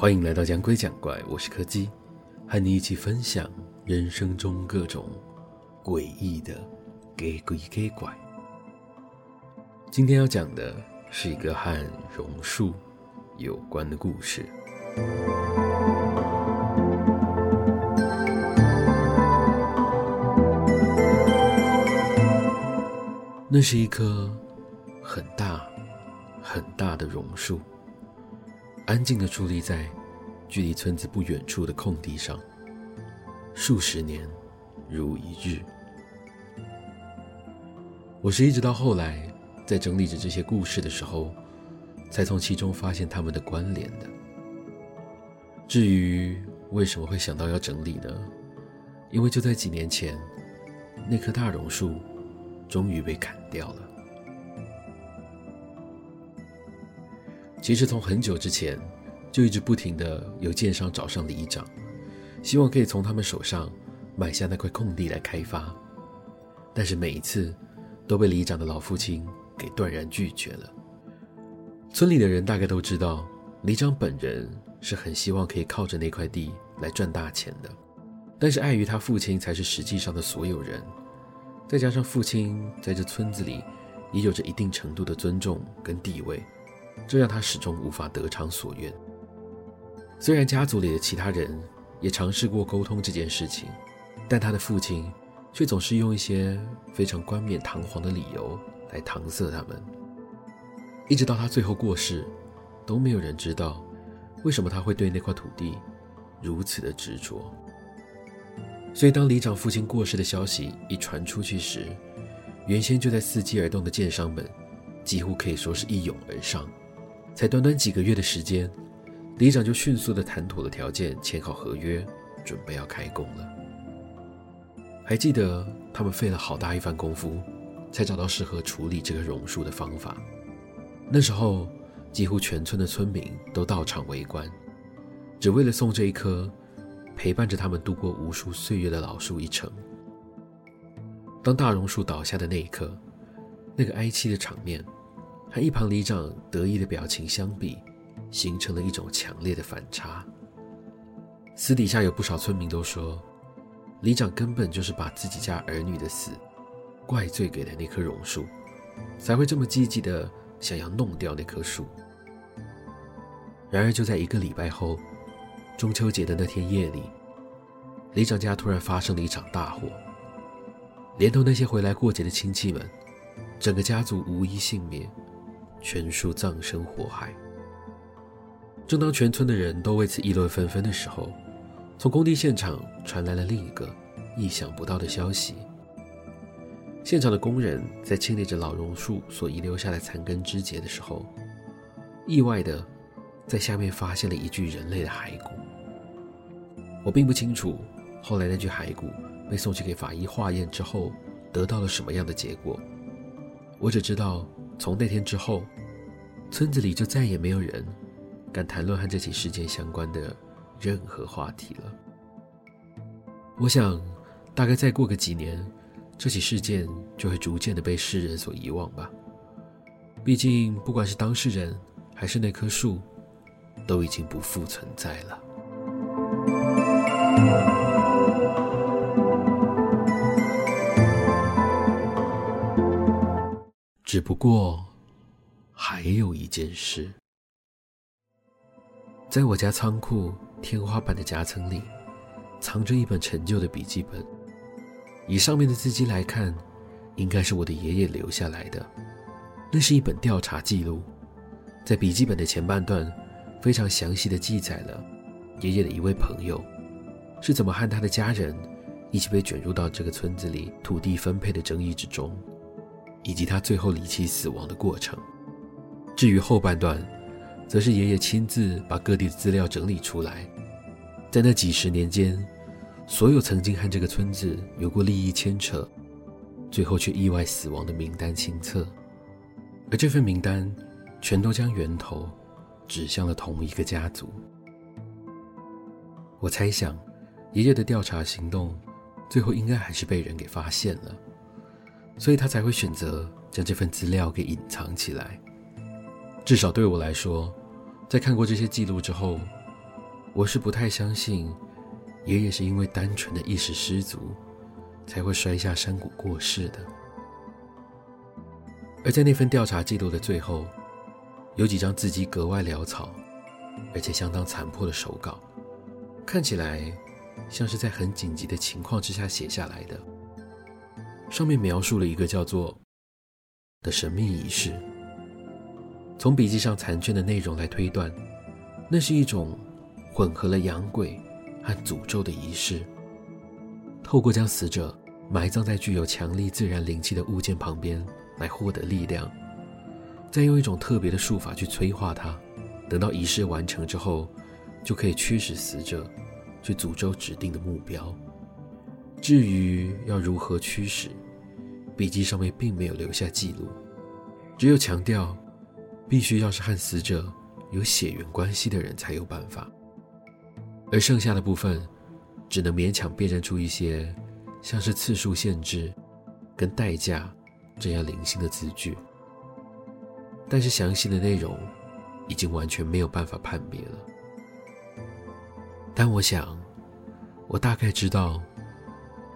欢迎来到讲鬼讲怪，我是柯基，和你一起分享人生中各种诡异的给鬼给怪。今天要讲的是一个和榕树有关的故事。那是一棵很大很大的榕树。安静地矗立在距离村子不远处的空地上，数十年如一日。我是一直到后来在整理着这些故事的时候，才从其中发现他们的关联的。至于为什么会想到要整理呢？因为就在几年前，那棵大榕树终于被砍掉了。其实从很久之前，就一直不停的有建商找上里长，希望可以从他们手上买下那块空地来开发，但是每一次都被里长的老父亲给断然拒绝了。村里的人大概都知道，里长本人是很希望可以靠着那块地来赚大钱的，但是碍于他父亲才是实际上的所有人，再加上父亲在这村子里也有着一定程度的尊重跟地位。这让他始终无法得偿所愿。虽然家族里的其他人也尝试过沟通这件事情，但他的父亲却总是用一些非常冠冕堂皇的理由来搪塞他们。一直到他最后过世，都没有人知道为什么他会对那块土地如此的执着。所以，当里长父亲过世的消息一传出去时，原先就在伺机而动的建商们几乎可以说是一拥而上。才短短几个月的时间，里长就迅速地谈妥了条件，签好合约，准备要开工了。还记得他们费了好大一番功夫，才找到适合处理这个榕树的方法。那时候，几乎全村的村民都到场围观，只为了送这一棵陪伴着他们度过无数岁月的老树一程。当大榕树倒下的那一刻，那个哀凄的场面。和一旁里长得意的表情相比，形成了一种强烈的反差。私底下有不少村民都说，里长根本就是把自己家儿女的死怪罪给了那棵榕树，才会这么积极的想要弄掉那棵树。然而就在一个礼拜后，中秋节的那天夜里，里长家突然发生了一场大火，连同那些回来过节的亲戚们，整个家族无一幸免。全数葬身火海。正当全村的人都为此议论纷纷的时候，从工地现场传来了另一个意想不到的消息。现场的工人在清理着老榕树所遗留下的残根枝节的时候，意外的在下面发现了一具人类的骸骨。我并不清楚后来那具骸骨被送去给法医化验之后得到了什么样的结果，我只知道。从那天之后，村子里就再也没有人敢谈论和这起事件相关的任何话题了。我想，大概再过个几年，这起事件就会逐渐的被世人所遗忘吧。毕竟，不管是当事人还是那棵树，都已经不复存在了。只不过，还有一件事，在我家仓库天花板的夹层里，藏着一本陈旧的笔记本。以上面的字迹来看，应该是我的爷爷留下来的。那是一本调查记录，在笔记本的前半段，非常详细的记载了爷爷的一位朋友是怎么和他的家人一起被卷入到这个村子里土地分配的争议之中。以及他最后离奇死亡的过程。至于后半段，则是爷爷亲自把各地的资料整理出来，在那几十年间，所有曾经和这个村子有过利益牵扯，最后却意外死亡的名单清册。而这份名单，全都将源头指向了同一个家族。我猜想，爷爷的调查行动，最后应该还是被人给发现了。所以他才会选择将这份资料给隐藏起来。至少对我来说，在看过这些记录之后，我是不太相信爷爷是因为单纯的一时失足才会摔下山谷过世的。而在那份调查记录的最后，有几张字迹格外潦草，而且相当残破的手稿，看起来像是在很紧急的情况之下写下来的。上面描述了一个叫做“的神秘仪式”。从笔记上残卷的内容来推断，那是一种混合了养鬼和诅咒的仪式。透过将死者埋葬在具有强力自然灵气的物件旁边。来获得力量，再用一种特别的术法去催化它，等到仪式完成之后，就可以驱使死者去诅咒指定的目标。至于要如何驱使，笔记上面并没有留下记录，只有强调必须要是和死者有血缘关系的人才有办法，而剩下的部分只能勉强辨认出一些像是次数限制跟代价。这样零星的字句，但是详细的内容已经完全没有办法判别了。但我想，我大概知道